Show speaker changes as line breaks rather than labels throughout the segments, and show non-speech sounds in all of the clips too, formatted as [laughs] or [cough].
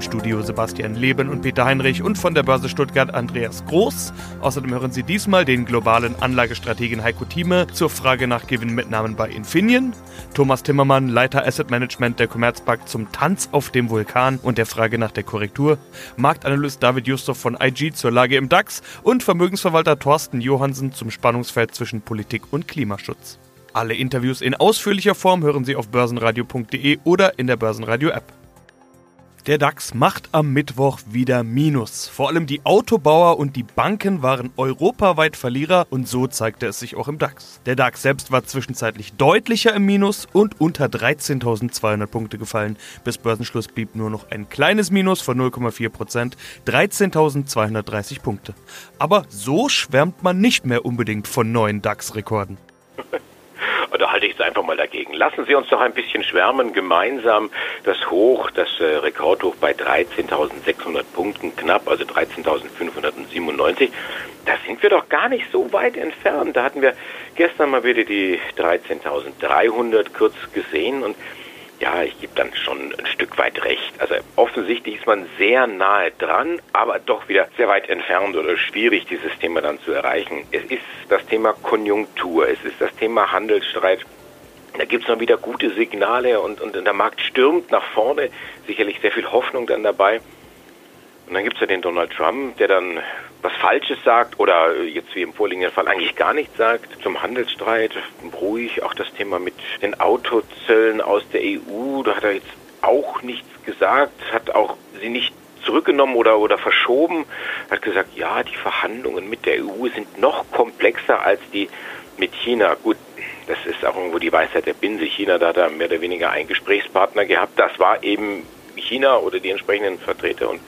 Im Studio Sebastian Leben und Peter Heinrich und von der Börse Stuttgart Andreas Groß. Außerdem hören Sie diesmal den globalen Anlagestrategen Heiko Thieme zur Frage nach Gewinnmitnahmen bei Infineon, Thomas Timmermann, Leiter Asset Management der Commerzbank zum Tanz auf dem Vulkan und der Frage nach der Korrektur, Marktanalyst David Justus von IG zur Lage im DAX und Vermögensverwalter Thorsten Johansen zum Spannungsfeld zwischen Politik und Klimaschutz. Alle Interviews in ausführlicher Form hören Sie auf börsenradio.de oder in der Börsenradio App. Der DAX macht am Mittwoch wieder Minus. Vor allem die Autobauer und die Banken waren europaweit Verlierer und so zeigte es sich auch im DAX. Der DAX selbst war zwischenzeitlich deutlicher im Minus und unter 13.200 Punkte gefallen. Bis Börsenschluss blieb nur noch ein kleines Minus von 0,4 Prozent, 13.230 Punkte. Aber so schwärmt man nicht mehr unbedingt von neuen DAX-Rekorden. [laughs]
da halte ich es einfach mal dagegen. Lassen Sie uns doch ein bisschen schwärmen, gemeinsam das Hoch, das äh, Rekordhoch bei 13.600 Punkten knapp, also 13.597. Da sind wir doch gar nicht so weit entfernt. Da hatten wir gestern mal wieder die 13.300 kurz gesehen und ja, ich gebe dann schon ein Stück weit recht. Also offensichtlich ist man sehr nahe dran, aber doch wieder sehr weit entfernt oder schwierig, dieses Thema dann zu erreichen. Es ist das Thema Konjunktur, es ist das Thema Handelsstreit. Da gibt es noch wieder gute Signale und, und der Markt stürmt nach vorne. Sicherlich sehr viel Hoffnung dann dabei. Und dann gibt es ja den Donald Trump, der dann was Falsches sagt oder jetzt wie im vorliegenden Fall eigentlich gar nichts sagt zum Handelsstreit. Ruhig auch das Thema mit den Autozöllen aus der EU, da hat er jetzt auch nichts gesagt, hat auch sie nicht zurückgenommen oder, oder verschoben, hat gesagt, ja, die Verhandlungen mit der EU sind noch komplexer als die mit China. Gut, das ist auch irgendwo die Weisheit der Binse. China, da hat er mehr oder weniger einen Gesprächspartner gehabt. Das war eben China oder die entsprechenden Vertreter und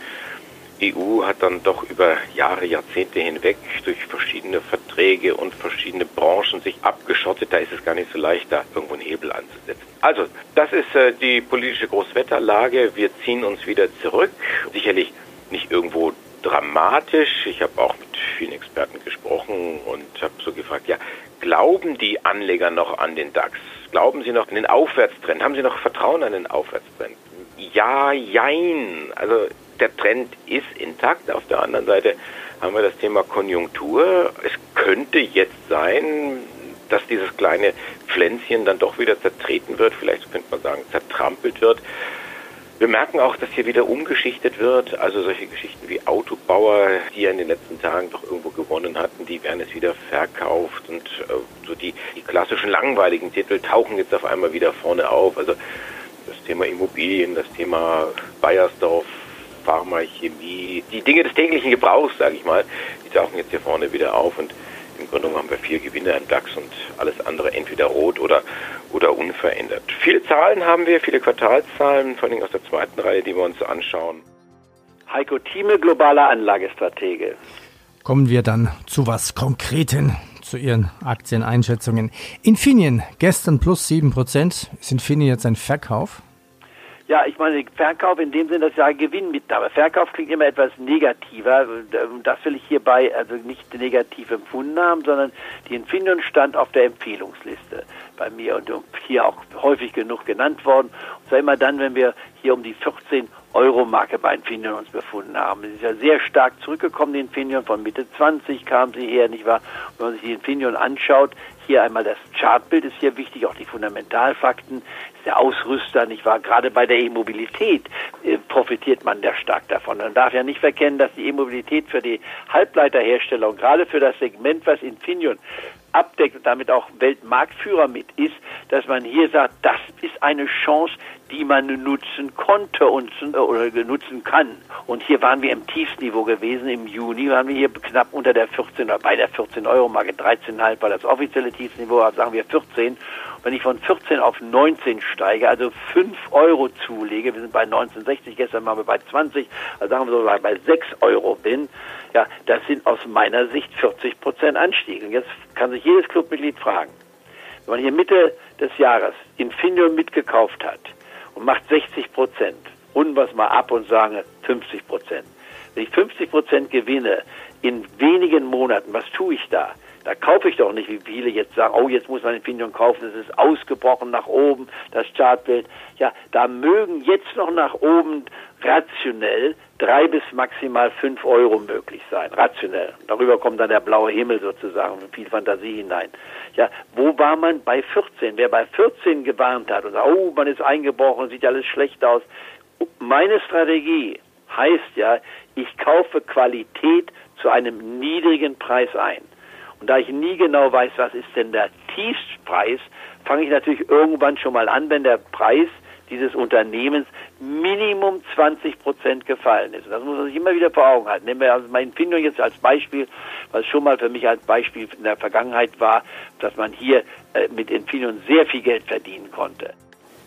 EU hat dann doch über Jahre, Jahrzehnte hinweg durch verschiedene Verträge und verschiedene Branchen sich abgeschottet. Da ist es gar nicht so leicht, da irgendwo einen Hebel anzusetzen. Also, das ist äh, die politische Großwetterlage. Wir ziehen uns wieder zurück. Sicherlich nicht irgendwo dramatisch. Ich habe auch mit vielen Experten gesprochen und habe so gefragt, ja, glauben die Anleger noch an den DAX? Glauben sie noch an den Aufwärtstrend? Haben sie noch Vertrauen an den Aufwärtstrend? Ja, jein. Also der Trend ist intakt. Auf der anderen Seite haben wir das Thema Konjunktur. Es könnte jetzt sein, dass dieses kleine Pflänzchen dann doch wieder zertreten wird, vielleicht könnte man sagen, zertrampelt wird. Wir merken auch, dass hier wieder umgeschichtet wird. Also solche Geschichten wie Autobauer, die ja in den letzten Tagen doch irgendwo gewonnen hatten, die werden jetzt wieder verkauft. Und äh, so die, die klassischen langweiligen Titel tauchen jetzt auf einmal wieder vorne auf. Also das Thema Immobilien, das Thema Bayersdorf, Pharmachemie, die Dinge des täglichen Gebrauchs, sage ich mal, die tauchen jetzt hier vorne wieder auf und im Grunde genommen haben wir vier Gewinner im DAX und alles andere entweder rot oder, oder unverändert. Viele Zahlen haben wir, viele Quartalszahlen, vor allem aus der zweiten Reihe, die wir uns anschauen.
Heiko Thieme, globaler Anlagestratege.
Kommen wir dann zu was Konkreten, zu Ihren Aktieneinschätzungen. Infineon, gestern plus 7%. Ist Infineon jetzt ein Verkauf?
Ja, ich meine, Verkauf in dem Sinne, dass ich sage Gewinnmitnahme. Verkauf klingt immer etwas negativer. Das will ich hierbei also nicht negativ empfunden haben, sondern die Infineon stand auf der Empfehlungsliste bei mir und hier auch häufig genug genannt worden. Und zwar immer dann, wenn wir hier um die 14 Euro-Marke bei Infineon uns befunden haben. Sie ist ja sehr stark zurückgekommen, die Infineon. Von Mitte 20 kam sie her, nicht wahr? Wenn man sich die Infineon anschaut, hier einmal das Chartbild ist hier wichtig, auch die Fundamentalfakten, der Ausrüster, nicht wahr? Gerade bei der E-Mobilität äh, profitiert man sehr stark davon. Man darf ja nicht verkennen, dass die E-Mobilität für die Halbleiterhersteller und gerade für das Segment, was Infineon abdeckt und damit auch Weltmarktführer mit ist, dass man hier sagt, das ist eine Chance, die man nutzen konnte und äh, oder nutzen kann. Und hier waren wir im Tiefsniveau gewesen. Im Juni waren wir hier knapp unter der 14 oder bei der 14 Euro Marke. 13,5 war das offizielle Tiefsniveau, aber sagen wir 14. Wenn ich von 14 auf 19 steige, also 5 Euro zulege, wir sind bei 1960, gestern waren wir bei 20, also sagen wir so bei 6 Euro bin, ja, das sind aus meiner Sicht 40 Prozent Anstieg. Und jetzt kann sich jedes Clubmitglied fragen, wenn man hier Mitte des Jahres Infineon mitgekauft hat und macht 60 Prozent, runden wir es mal ab und sagen 50 Prozent. Wenn ich 50 Prozent gewinne in wenigen Monaten, was tue ich da? Da kaufe ich doch nicht, wie viele jetzt sagen, oh, jetzt muss man Infineon kaufen, es ist ausgebrochen nach oben, das Chartbild. Ja, da mögen jetzt noch nach oben rationell drei bis maximal fünf Euro möglich sein, rationell. Darüber kommt dann der blaue Himmel sozusagen und viel Fantasie hinein. Ja, wo war man bei 14? Wer bei 14 gewarnt hat und sagt, oh, man ist eingebrochen, sieht alles schlecht aus. Meine Strategie heißt ja, ich kaufe Qualität zu einem niedrigen Preis ein. Und da ich nie genau weiß, was ist denn der Tiefstpreis, fange ich natürlich irgendwann schon mal an, wenn der Preis dieses Unternehmens Minimum 20 Prozent gefallen ist. Und das muss man sich immer wieder vor Augen halten. Nehmen wir also mein Findung jetzt als Beispiel, was schon mal für mich als Beispiel in der Vergangenheit war, dass man hier äh, mit Infineon sehr viel Geld verdienen konnte.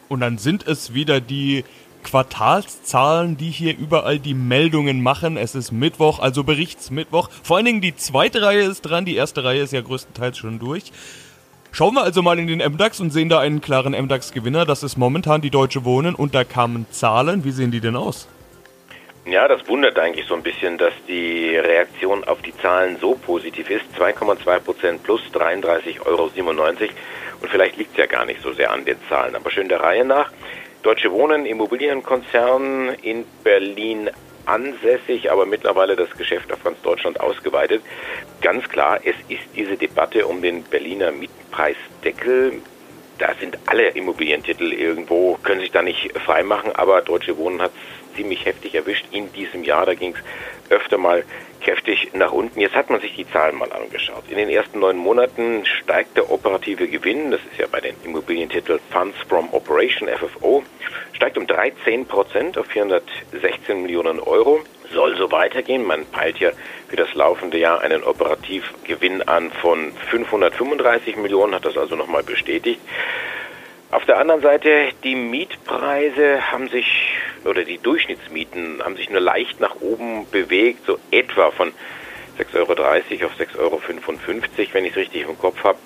Und dann sind es wieder die Quartalszahlen, die hier überall die Meldungen machen. Es ist Mittwoch, also Berichtsmittwoch. Vor allen Dingen die zweite Reihe ist dran, die erste Reihe ist ja größtenteils schon durch. Schauen wir also mal in den MDAX und sehen da einen klaren MDAX-Gewinner. Das ist momentan die Deutsche Wohnen und da kamen Zahlen. Wie sehen die denn aus?
Ja, das wundert eigentlich so ein bisschen, dass die Reaktion auf die Zahlen so positiv ist. 2,2 Prozent plus 33,97 Euro. Und vielleicht liegt es ja gar nicht so sehr an den Zahlen. Aber schön der Reihe nach. Deutsche Wohnen, Immobilienkonzern in Berlin ansässig, aber mittlerweile das Geschäft auf ganz Deutschland ausgeweitet. Ganz klar, es ist diese Debatte um den Berliner Mietpreisdeckel. Da sind alle Immobilientitel irgendwo, können sich da nicht freimachen, aber Deutsche Wohnen hat es ziemlich heftig erwischt in diesem Jahr. Da ging es öfter mal kräftig nach unten. Jetzt hat man sich die Zahlen mal angeschaut. In den ersten neun Monaten steigt der operative Gewinn, das ist ja bei den Immobilientiteln Funds from Operation FFO, steigt um 13 Prozent auf 416 Millionen Euro. Soll so weitergehen. Man peilt ja für das laufende Jahr einen Operativgewinn an von 535 Millionen, hat das also nochmal bestätigt. Auf der anderen Seite, die Mietpreise haben sich, oder die Durchschnittsmieten haben sich nur leicht nach oben bewegt, so etwa von 6,30 Euro auf 6,55 Euro, wenn ich es richtig im Kopf habe.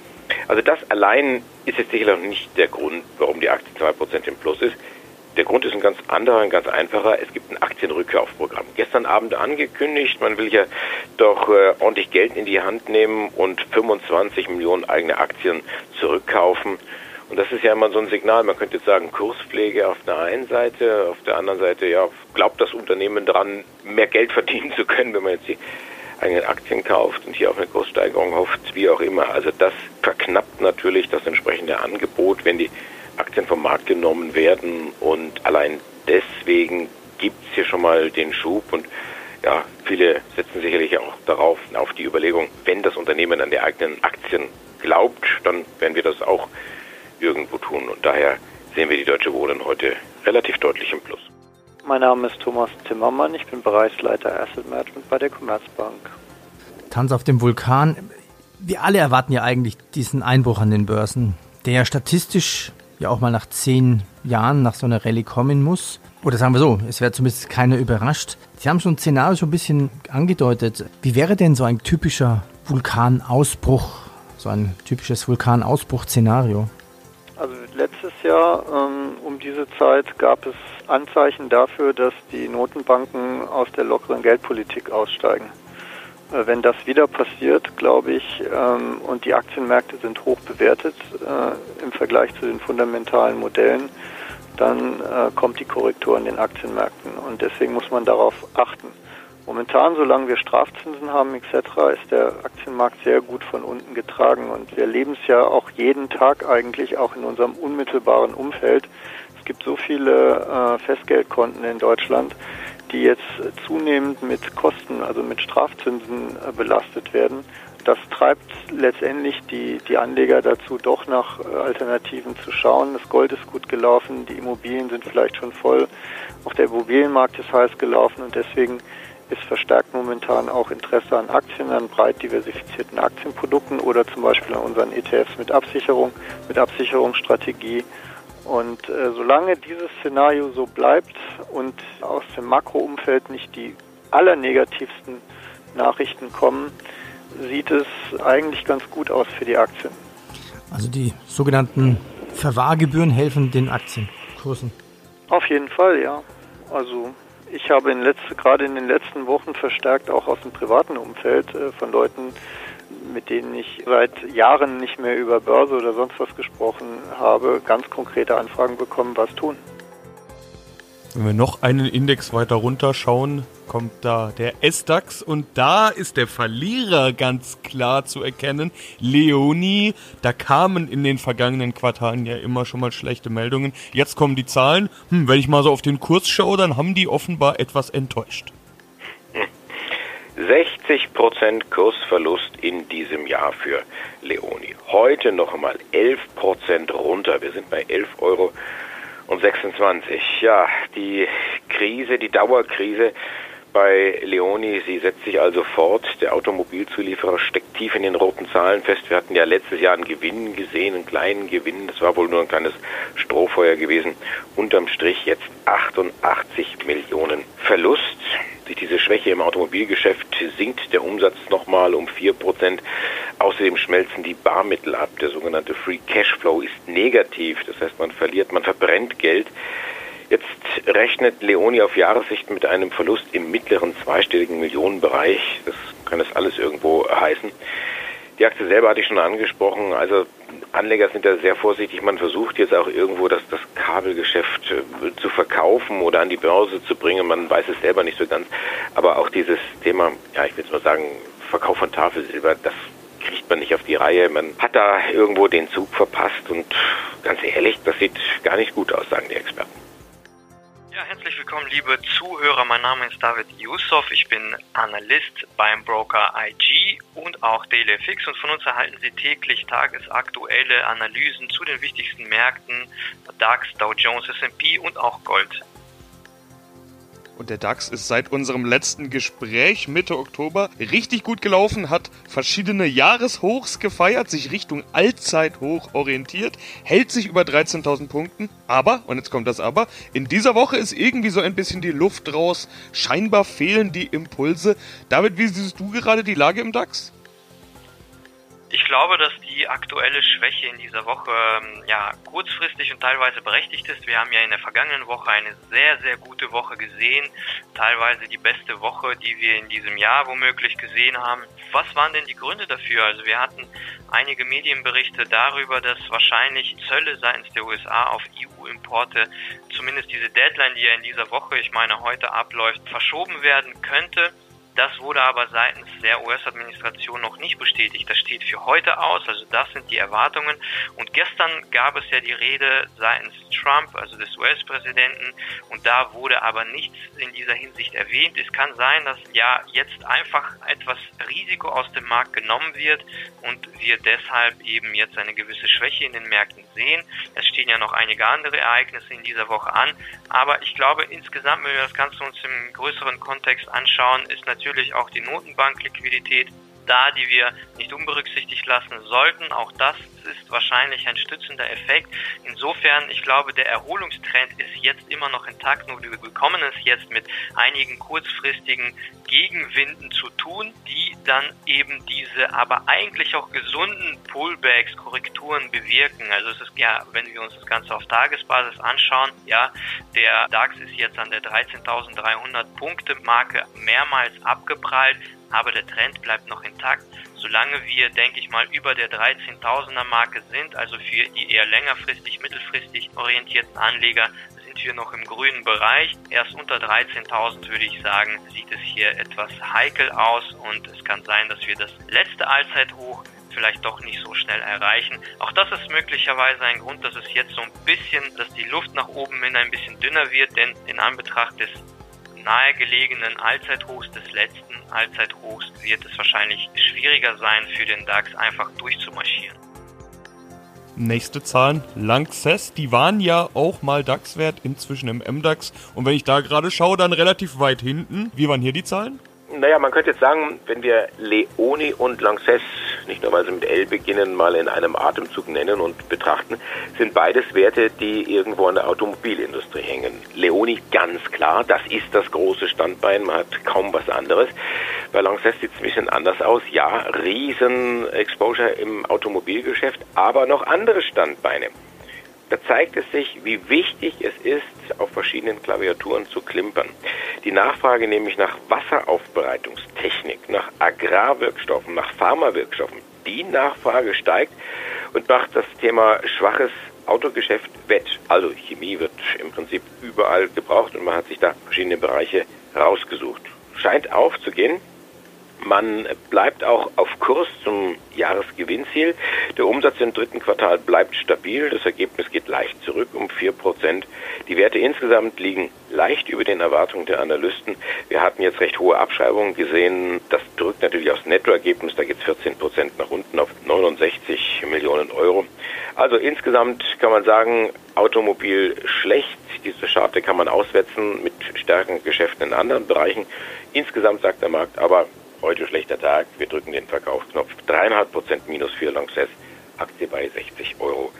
Also das allein ist jetzt sicherlich nicht der Grund, warum die Aktie 2% im Plus ist. Der Grund ist ein ganz anderer, ein ganz einfacher. Es gibt ein Aktienrückkaufprogramm. Gestern Abend angekündigt, man will ja doch äh, ordentlich Geld in die Hand nehmen und 25 Millionen eigene Aktien zurückkaufen. Und das ist ja immer so ein Signal, man könnte jetzt sagen, Kurspflege auf der einen Seite, auf der anderen Seite, ja, glaubt das Unternehmen dran, mehr Geld [laughs] verdienen zu können, wenn man jetzt die eigenen Aktien kauft und hier auf eine Kurssteigerung hofft, wie auch immer. Also das verknappt natürlich das entsprechende Angebot, wenn die Aktien vom Markt genommen werden. Und allein deswegen gibt es hier schon mal den Schub. Und ja, viele setzen sicherlich auch darauf, auf die Überlegung, wenn das Unternehmen an die eigenen Aktien glaubt, dann werden wir das auch irgendwo tun. Und daher sehen wir die Deutsche Wohnen heute relativ deutlich im Plus.
Mein Name ist Thomas Zimmermann, ich bin Bereichsleiter Asset Management bei der Commerzbank.
Tanz auf dem Vulkan. Wir alle erwarten ja eigentlich diesen Einbruch an den Börsen, der ja statistisch ja auch mal nach zehn Jahren nach so einer Rallye kommen muss. Oder sagen wir so, es wäre zumindest keiner überrascht. Sie haben schon ein Szenario so ein bisschen angedeutet. Wie wäre denn so ein typischer Vulkanausbruch, so ein typisches Vulkanausbruch-Szenario?
Jahr ähm, um diese Zeit gab es Anzeichen dafür, dass die Notenbanken aus der lockeren Geldpolitik aussteigen. Äh, wenn das wieder passiert, glaube ich, ähm, und die Aktienmärkte sind hoch bewertet äh, im Vergleich zu den fundamentalen Modellen, dann äh, kommt die Korrektur in den Aktienmärkten. Und deswegen muss man darauf achten. Momentan, solange wir Strafzinsen haben etc., ist der Aktienmarkt sehr gut von unten getragen und wir erleben es ja auch jeden Tag eigentlich, auch in unserem unmittelbaren Umfeld. Es gibt so viele äh, Festgeldkonten in Deutschland, die jetzt zunehmend mit Kosten, also mit Strafzinsen äh, belastet werden. Das treibt letztendlich die, die Anleger dazu, doch nach äh, Alternativen zu schauen. Das Gold ist gut gelaufen, die Immobilien sind vielleicht schon voll, auch der Immobilienmarkt ist heiß gelaufen und deswegen ist verstärkt momentan auch Interesse an Aktien, an breit diversifizierten Aktienprodukten oder zum Beispiel an unseren ETFs mit Absicherung, mit Absicherungsstrategie. Und äh, solange dieses Szenario so bleibt und aus dem Makroumfeld nicht die allernegativsten Nachrichten kommen, sieht es eigentlich ganz gut aus für die Aktien.
Also die sogenannten Verwahrgebühren helfen den Aktienkursen.
Auf jeden Fall, ja. Also ich habe in letzte, gerade in den letzten Wochen verstärkt auch aus dem privaten Umfeld äh, von Leuten mit denen ich seit Jahren nicht mehr über Börse oder sonst was gesprochen habe, ganz konkrete Anfragen bekommen, was tun.
Wenn wir noch einen Index weiter runterschauen, kommt da der S-DAX und da ist der Verlierer ganz klar zu erkennen. Leoni, da kamen in den vergangenen Quartalen ja immer schon mal schlechte Meldungen. Jetzt kommen die Zahlen. Hm, wenn ich mal so auf den Kurs schaue, dann haben die offenbar etwas enttäuscht.
60% Kursverlust in diesem Jahr für Leoni. Heute noch einmal 11% runter. Wir sind bei 11 Euro und 26. Ja, die Krise, die Dauerkrise bei Leoni, sie setzt sich also fort. Der Automobilzulieferer steckt tief in den roten Zahlen fest. Wir hatten ja letztes Jahr einen Gewinn gesehen, einen kleinen Gewinn. Das war wohl nur ein kleines Strohfeuer gewesen. Unterm Strich jetzt 88 Millionen Verlust. Durch diese Schwäche im Automobilgeschäft sinkt der Umsatz nochmal um 4 Prozent. Außerdem schmelzen die Barmittel ab. Der sogenannte Free Cashflow ist negativ. Das heißt, man verliert, man verbrennt Geld. Jetzt rechnet Leoni auf Jahressicht mit einem Verlust im mittleren zweistelligen Millionenbereich. Das kann das alles irgendwo heißen. Die Aktie selber hatte ich schon angesprochen. Also Anleger sind da sehr vorsichtig. Man versucht jetzt auch irgendwo das, das Kabelgeschäft äh, zu verkaufen oder an die Börse zu bringen. Man weiß es selber nicht so ganz. Aber auch dieses Thema, ja, ich will es mal sagen, Verkauf von Tafelsilber, das kriegt man nicht auf die Reihe. Man hat da irgendwo den Zug verpasst und ganz ehrlich, das sieht gar nicht gut aus, sagen die Experten.
Ja, herzlich willkommen, liebe Zuhörer. Mein Name ist David Yusuf. Ich bin Analyst beim Broker IG und auch DailyFix und von uns erhalten Sie täglich tagesaktuelle Analysen zu den wichtigsten Märkten, DAX, Dow Jones, S&P und auch Gold.
Und der DAX ist seit unserem letzten Gespräch Mitte Oktober richtig gut gelaufen, hat verschiedene Jahreshochs gefeiert, sich Richtung Allzeithoch orientiert, hält sich über 13.000 Punkten. Aber, und jetzt kommt das Aber, in dieser Woche ist irgendwie so ein bisschen die Luft raus. Scheinbar fehlen die Impulse. David, wie siehst du gerade die Lage im DAX?
Ich glaube, dass die aktuelle Schwäche in dieser Woche ähm, ja kurzfristig und teilweise berechtigt ist. Wir haben ja in der vergangenen Woche eine sehr, sehr gute Woche gesehen, teilweise die beste Woche, die wir in diesem Jahr womöglich gesehen haben. Was waren denn die Gründe dafür? Also wir hatten einige Medienberichte darüber, dass wahrscheinlich Zölle seitens der USA auf EU-Importe, zumindest diese Deadline, die ja in dieser Woche, ich meine heute abläuft, verschoben werden könnte. Das wurde aber seitens der US-Administration noch nicht bestätigt. Das steht für heute aus, also das sind die Erwartungen. Und gestern gab es ja die Rede seitens Trump, also des US-Präsidenten, und da wurde aber nichts in dieser Hinsicht erwähnt. Es kann sein, dass ja jetzt einfach etwas Risiko aus dem Markt genommen wird und wir deshalb eben jetzt eine gewisse Schwäche in den Märkten sehen. Es stehen ja noch einige andere Ereignisse in dieser Woche an, aber ich glaube insgesamt, wenn wir das Ganze uns im größeren Kontext anschauen, ist natürlich natürlich auch die Notenbankliquidität da, die wir nicht unberücksichtigt lassen sollten. Auch das ist wahrscheinlich ein stützender Effekt. Insofern, ich glaube, der Erholungstrend ist jetzt immer noch intakt, nur wir bekommen es jetzt mit einigen kurzfristigen Gegenwinden zu tun, die dann eben diese aber eigentlich auch gesunden Pullbacks, Korrekturen bewirken. Also es ist ja, wenn wir uns das Ganze auf Tagesbasis anschauen, ja, der DAX ist jetzt an der 13.300 Punkte Marke mehrmals abgeprallt aber der Trend bleibt noch intakt. Solange wir, denke ich mal, über der 13.000er Marke sind, also für die eher längerfristig, mittelfristig orientierten Anleger, sind wir noch im grünen Bereich. Erst unter 13.000 würde ich sagen, sieht es hier etwas heikel aus und es kann sein, dass wir das letzte Allzeithoch vielleicht doch nicht so schnell erreichen. Auch das ist möglicherweise ein Grund, dass es jetzt so ein bisschen, dass die Luft nach oben hin ein bisschen dünner wird, denn in Anbetracht des nahegelegenen Allzeithochs des letzten Allzeithochs wird es wahrscheinlich schwieriger sein, für den DAX einfach durchzumarschieren.
Nächste Zahlen, Lanxess, die waren ja auch mal DAX-Wert, inzwischen im MDAX. Und wenn ich da gerade schaue, dann relativ weit hinten. Wie waren hier die Zahlen?
Naja, man könnte jetzt sagen, wenn wir Leoni und Lanxess, nicht nur weil sie mit L beginnen, mal in einem Atemzug nennen und betrachten, sind beides Werte, die irgendwo an der Automobilindustrie hängen. Leoni ganz klar, das ist das große Standbein, man hat kaum was anderes. Bei Lanxess sieht es ein bisschen anders aus. Ja, riesen Exposure im Automobilgeschäft, aber noch andere Standbeine. Da zeigt es sich, wie wichtig es ist, auf verschiedenen Klaviaturen zu klimpern. Die Nachfrage nämlich nach Wasseraufbereitungstechnik, nach Agrarwirkstoffen, nach Pharmawirkstoffen, die Nachfrage steigt und macht das Thema schwaches Autogeschäft wett. Also Chemie wird im Prinzip überall gebraucht und man hat sich da verschiedene Bereiche rausgesucht. Scheint aufzugehen. Man bleibt auch auf Kurs zum Jahresgewinnziel. Der Umsatz im dritten Quartal bleibt stabil. Das Ergebnis geht leicht zurück um vier Prozent. Die Werte insgesamt liegen leicht über den Erwartungen der Analysten. Wir hatten jetzt recht hohe Abschreibungen gesehen. Das drückt natürlich aufs Nettoergebnis. Da geht es 14 Prozent nach unten auf 69 Millionen Euro. Also insgesamt kann man sagen, Automobil schlecht. Diese Scharte kann man auswetzen mit stärkeren Geschäften in anderen Bereichen. Insgesamt sagt der Markt aber heute schlechter Tag. Wir drücken den Verkaufsknopf. Dreieinhalb Prozent minus für Lanxess. Aktie bei 60,42 Euro.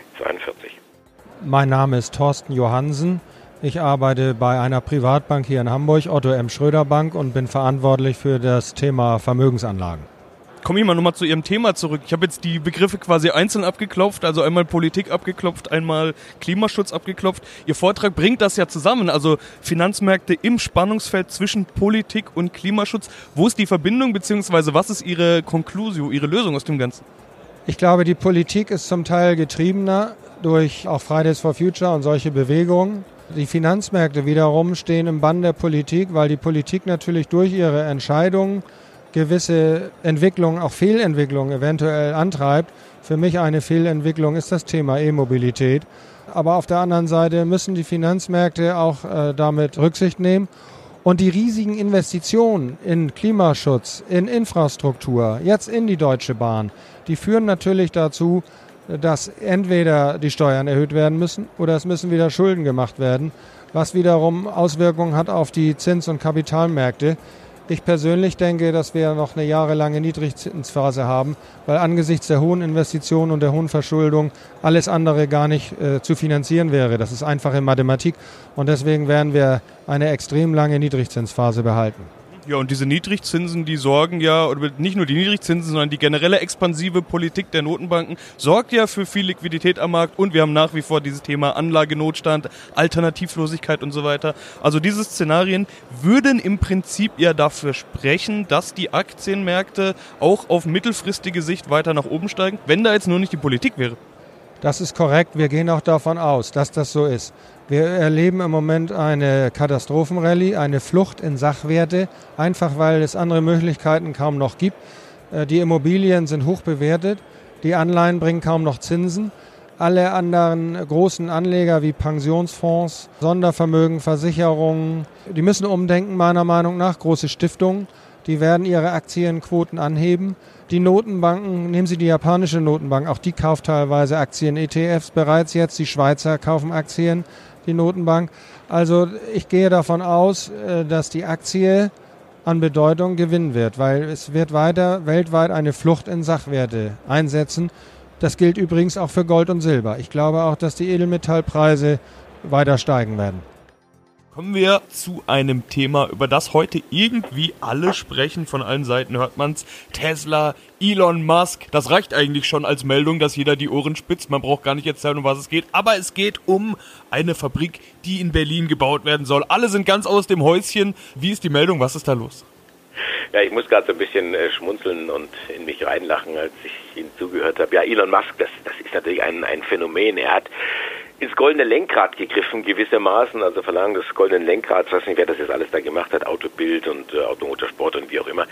Mein Name ist Thorsten Johansen. Ich arbeite bei einer Privatbank hier in Hamburg, Otto M. Schröder Bank, und bin verantwortlich für das Thema Vermögensanlagen
komme ich mal nochmal zu Ihrem Thema zurück. Ich habe jetzt die Begriffe quasi einzeln abgeklopft, also einmal Politik abgeklopft, einmal Klimaschutz abgeklopft. Ihr Vortrag bringt das ja zusammen, also Finanzmärkte im Spannungsfeld zwischen Politik und Klimaschutz. Wo ist die Verbindung, beziehungsweise was ist Ihre Konklusion, Ihre Lösung aus dem Ganzen?
Ich glaube, die Politik ist zum Teil getriebener durch auch Fridays for Future und solche Bewegungen. Die Finanzmärkte wiederum stehen im Bann der Politik, weil die Politik natürlich durch ihre Entscheidungen gewisse Entwicklungen, auch Fehlentwicklungen eventuell antreibt. Für mich eine Fehlentwicklung ist das Thema E-Mobilität. Aber auf der anderen Seite müssen die Finanzmärkte auch äh, damit Rücksicht nehmen. Und die riesigen Investitionen in Klimaschutz, in Infrastruktur, jetzt in die Deutsche Bahn, die führen natürlich dazu, dass entweder die Steuern erhöht werden müssen oder es müssen wieder Schulden gemacht werden, was wiederum Auswirkungen hat auf die Zins- und Kapitalmärkte. Ich persönlich denke, dass wir noch eine jahrelange Niedrigzinsphase haben, weil angesichts der hohen Investitionen und der hohen Verschuldung alles andere gar nicht äh, zu finanzieren wäre. Das ist einfache Mathematik und deswegen werden wir eine extrem lange Niedrigzinsphase behalten.
Ja, und diese Niedrigzinsen, die sorgen ja, oder nicht nur die Niedrigzinsen, sondern die generelle expansive Politik der Notenbanken sorgt ja für viel Liquidität am Markt und wir haben nach wie vor dieses Thema Anlagenotstand, Alternativlosigkeit und so weiter. Also diese Szenarien würden im Prinzip ja dafür sprechen, dass die Aktienmärkte auch auf mittelfristige Sicht weiter nach oben steigen, wenn da jetzt nur nicht die Politik wäre.
Das ist korrekt. Wir gehen auch davon aus, dass das so ist. Wir erleben im Moment eine Katastrophenrallye, eine Flucht in Sachwerte, einfach weil es andere Möglichkeiten kaum noch gibt. Äh, die Immobilien sind hoch bewertet, die Anleihen bringen kaum noch Zinsen. Alle anderen großen Anleger wie Pensionsfonds, Sondervermögen, Versicherungen, die müssen umdenken, meiner Meinung nach. Große Stiftungen, die werden ihre Aktienquoten anheben. Die Notenbanken, nehmen Sie die japanische Notenbank, auch die kauft teilweise Aktien-ETFs bereits jetzt. Die Schweizer kaufen Aktien die Notenbank. Also ich gehe davon aus, äh, dass die Aktie an Bedeutung gewinnen wird, weil es wird weiter weltweit eine Flucht in Sachwerte einsetzen. Das gilt übrigens auch für Gold und Silber. Ich glaube auch, dass die Edelmetallpreise weiter steigen werden.
Kommen wir zu einem Thema, über das heute irgendwie alle sprechen. Von allen Seiten hört man's. Tesla, Elon Musk. Das reicht eigentlich schon als Meldung, dass jeder die Ohren spitzt. Man braucht gar nicht erzählen, um was es geht. Aber es geht um eine Fabrik, die in Berlin gebaut werden soll. Alle sind ganz aus dem Häuschen. Wie ist die Meldung? Was ist da los?
Ja, ich muss gerade so ein bisschen äh, schmunzeln und in mich reinlachen, als ich Ihnen zugehört habe. Ja, Elon Musk, das, das ist natürlich ein, ein Phänomen. Er hat ins goldene Lenkrad gegriffen, gewissermaßen, also Verlangen des goldenen Lenkrads, weiß nicht, wer das jetzt alles da gemacht hat, Autobild und äh, Automotorsport und wie auch immer,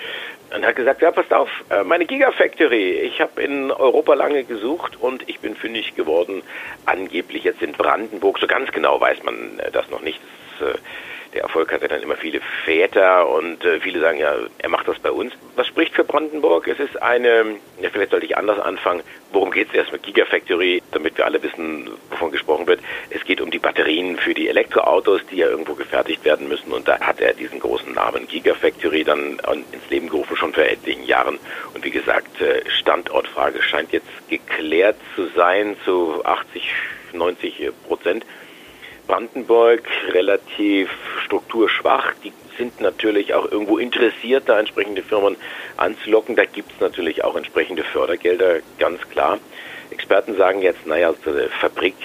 und hat gesagt, ja, passt auf, äh, meine Gigafactory, ich habe in Europa lange gesucht und ich bin fündig geworden, angeblich jetzt in Brandenburg, so ganz genau weiß man äh, das noch nicht, das, äh, der Erfolg hat ja dann immer viele Väter und äh, viele sagen ja, er macht das bei uns. Was spricht für Brandenburg? Es ist eine, ja vielleicht sollte ich anders anfangen. Worum geht es erst mit Gigafactory, damit wir alle wissen, wovon gesprochen wird. Es geht um die Batterien für die Elektroautos, die ja irgendwo gefertigt werden müssen und da hat er diesen großen Namen Gigafactory dann ins Leben gerufen, schon vor etlichen Jahren. Und wie gesagt, äh, Standortfrage scheint jetzt geklärt zu sein zu 80, 90 Prozent. Brandenburg relativ strukturschwach. Die sind natürlich auch irgendwo interessiert, da entsprechende Firmen anzulocken. Da gibt es natürlich auch entsprechende Fördergelder, ganz klar. Experten sagen jetzt, naja, so eine Fabrik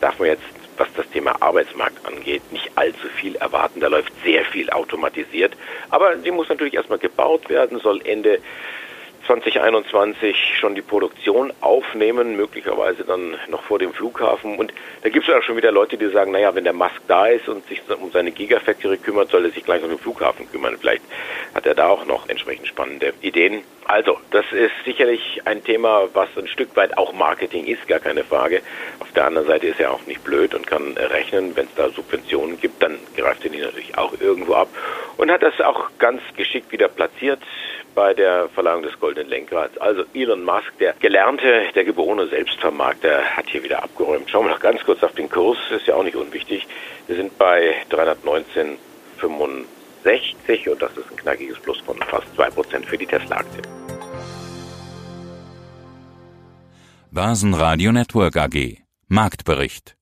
darf man jetzt was das Thema Arbeitsmarkt angeht, nicht allzu viel erwarten. Da läuft sehr viel automatisiert. Aber sie muss natürlich erstmal gebaut werden, soll Ende 2021 schon die Produktion aufnehmen, möglicherweise dann noch vor dem Flughafen. Und da gibt es auch schon wieder Leute, die sagen, naja, wenn der Musk da ist und sich um seine Gigafactory kümmert, soll er sich gleich um den Flughafen kümmern. Vielleicht hat er da auch noch entsprechend spannende Ideen. Also, das ist sicherlich ein Thema, was ein Stück weit auch Marketing ist, gar keine Frage. Auf der anderen Seite ist er auch nicht blöd und kann rechnen, wenn es da Subventionen gibt, dann greift er die natürlich auch irgendwo ab und hat das auch ganz geschickt wieder platziert bei der Verleihung des Goldenen Lenkrads. Also Elon Musk, der gelernte, der geborene Selbstvermarkter, hat hier wieder abgeräumt. Schauen wir noch ganz kurz auf den Kurs, ist ja auch nicht unwichtig. Wir sind bei 319,65 und das ist ein knackiges Plus von fast 2% für die Tesla-Aktie.
Börsenradio Network AG Marktbericht